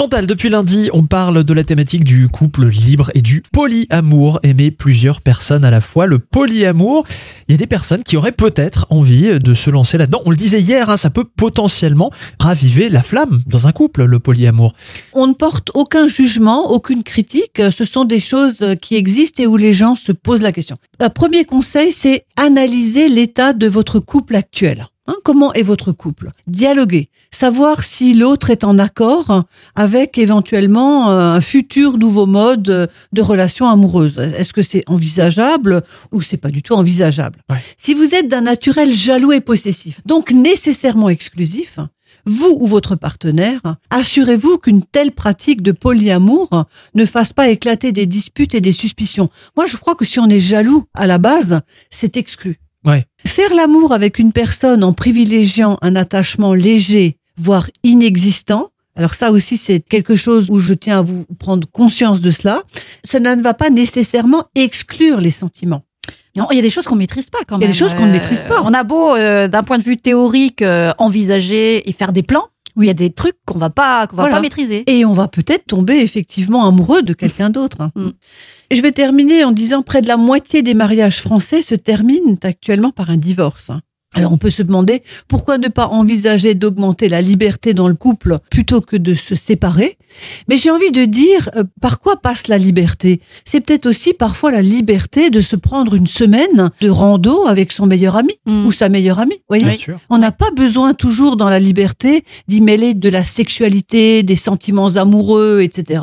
Chantal, depuis lundi, on parle de la thématique du couple libre et du polyamour. Aimer plusieurs personnes à la fois. Le polyamour, il y a des personnes qui auraient peut-être envie de se lancer là-dedans. On le disait hier, hein, ça peut potentiellement raviver la flamme dans un couple, le polyamour. On ne porte aucun jugement, aucune critique. Ce sont des choses qui existent et où les gens se posent la question. Un premier conseil, c'est analyser l'état de votre couple actuel. Hein, comment est votre couple? Dialoguer, savoir si l'autre est en accord avec éventuellement euh, un futur nouveau mode de relation amoureuse. Est-ce que c'est envisageable ou c'est pas du tout envisageable? Si vous êtes d'un naturel jaloux et possessif, donc nécessairement exclusif, vous ou votre partenaire, assurez-vous qu'une telle pratique de polyamour ne fasse pas éclater des disputes et des suspicions. Moi, je crois que si on est jaloux à la base, c'est exclu. Faire l'amour avec une personne en privilégiant un attachement léger, voire inexistant, alors ça aussi, c'est quelque chose où je tiens à vous prendre conscience de cela. Cela ne va pas nécessairement exclure les sentiments. Non, il y a des choses qu'on maîtrise pas quand même. Il y a des choses qu'on ne maîtrise pas. On a beau, euh, d'un point de vue théorique, euh, envisager et faire des plans. Oui. Il y a des trucs qu'on va pas, qu'on va pas maîtriser. Et on va peut-être tomber effectivement amoureux de quelqu'un d'autre. Mm. Je vais terminer en disant près de la moitié des mariages français se terminent actuellement par un divorce. Alors on peut se demander pourquoi ne pas envisager d'augmenter la liberté dans le couple plutôt que de se séparer. Mais j'ai envie de dire euh, par quoi passe la liberté? C'est peut-être aussi parfois la liberté de se prendre une semaine de rando avec son meilleur ami mm. ou sa meilleure amie. Voyez? On n'a pas besoin toujours dans la liberté d'y mêler de la sexualité, des sentiments amoureux, etc.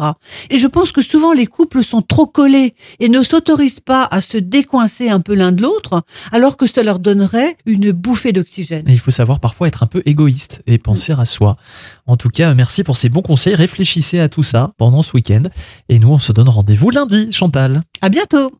Et je pense que souvent les couples sont trop collés et ne s'autorisent pas à se décoincer un peu l'un de l'autre alors que ça leur donnerait une bouffée d'oxygène. Il faut savoir parfois être un peu égoïste et penser à soi. En tout cas, merci pour ces bons conseils. Réfléchissez à tout ça pendant ce week-end. Et nous, on se donne rendez-vous lundi, Chantal. À bientôt.